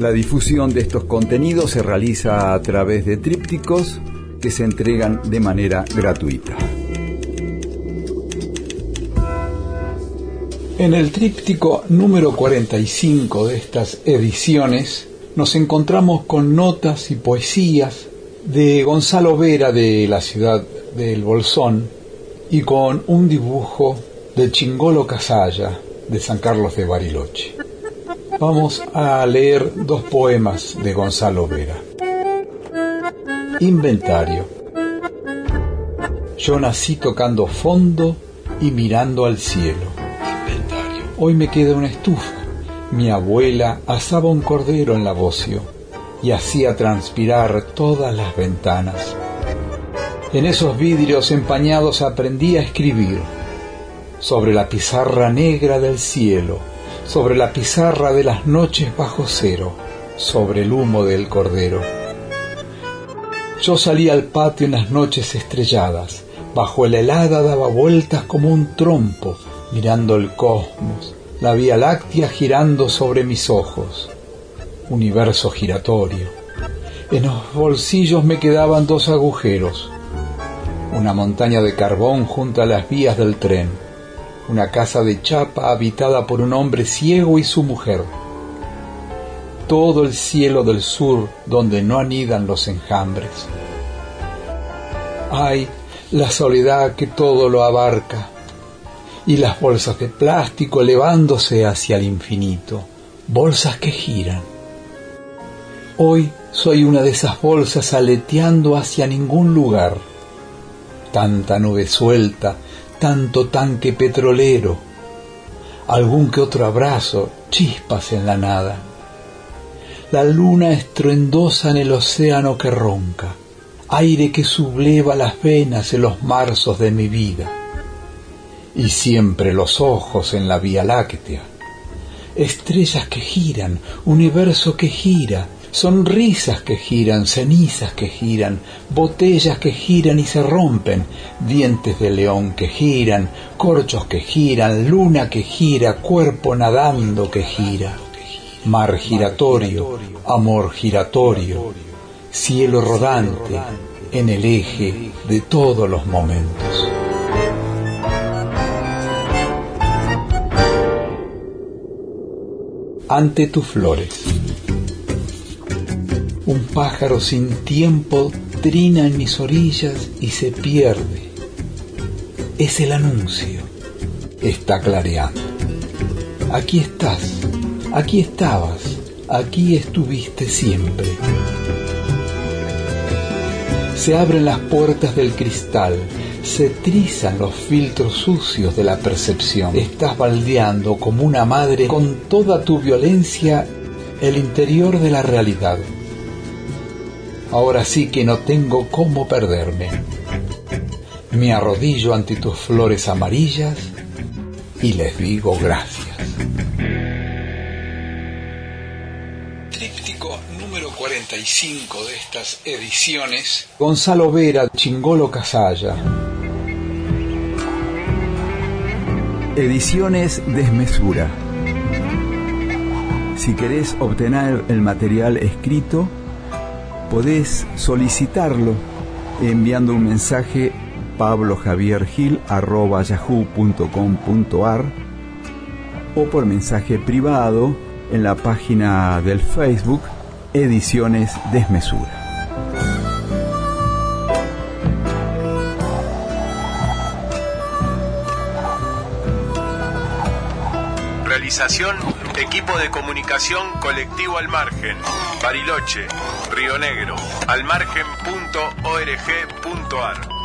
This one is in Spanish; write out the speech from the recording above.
La difusión de estos contenidos se realiza a través de trípticos que se entregan de manera gratuita. En el tríptico número 45 de estas ediciones nos encontramos con notas y poesías de Gonzalo Vera de la ciudad del Bolsón y con un dibujo de Chingolo Casalla de San Carlos de Bariloche. Vamos a leer dos poemas de Gonzalo Vera. Inventario. Yo nací tocando fondo y mirando al cielo Hoy me queda una estufa. Mi abuela asaba un cordero en la bocio y hacía transpirar todas las ventanas. En esos vidrios empañados aprendí a escribir sobre la pizarra negra del cielo, sobre la pizarra de las noches bajo cero, sobre el humo del cordero. Yo salía al patio en las noches estrelladas, bajo la helada daba vueltas como un trompo, mirando el cosmos, la Vía Láctea girando sobre mis ojos, universo giratorio. En los bolsillos me quedaban dos agujeros, una montaña de carbón junto a las vías del tren, una casa de chapa habitada por un hombre ciego y su mujer, todo el cielo del sur donde no anidan los enjambres. Ay, la soledad que todo lo abarca, y las bolsas de plástico elevándose hacia el infinito, bolsas que giran. Hoy soy una de esas bolsas aleteando hacia ningún lugar. Tanta nube suelta, tanto tanque petrolero, algún que otro abrazo, chispas en la nada. La luna estruendosa en el océano que ronca, aire que subleva las venas en los marzos de mi vida y siempre los ojos en la Vía Láctea. Estrellas que giran, universo que gira, sonrisas que giran, cenizas que giran, botellas que giran y se rompen, dientes de león que giran, corchos que giran, luna que gira, cuerpo nadando que gira, mar giratorio, amor giratorio, cielo rodante en el eje de todos los momentos. ante tus flores. Pájaro sin tiempo trina en mis orillas y se pierde. Es el anuncio. Está clareando. Aquí estás, aquí estabas, aquí estuviste siempre. Se abren las puertas del cristal, se trizan los filtros sucios de la percepción. Estás baldeando como una madre con toda tu violencia el interior de la realidad. Ahora sí que no tengo cómo perderme. Me arrodillo ante tus flores amarillas y les digo gracias. Tríptico número 45 de estas ediciones. Gonzalo Vera, Chingolo Casalla. Ediciones Desmesura. Si querés obtener el material escrito, podés solicitarlo enviando un mensaje pablojaviergil.yahoo.com.ar o por mensaje privado en la página del Facebook Ediciones Desmesura. Realización, equipo de comunicación colectivo al margen, Bariloche, Río Negro, almargen.org.ar.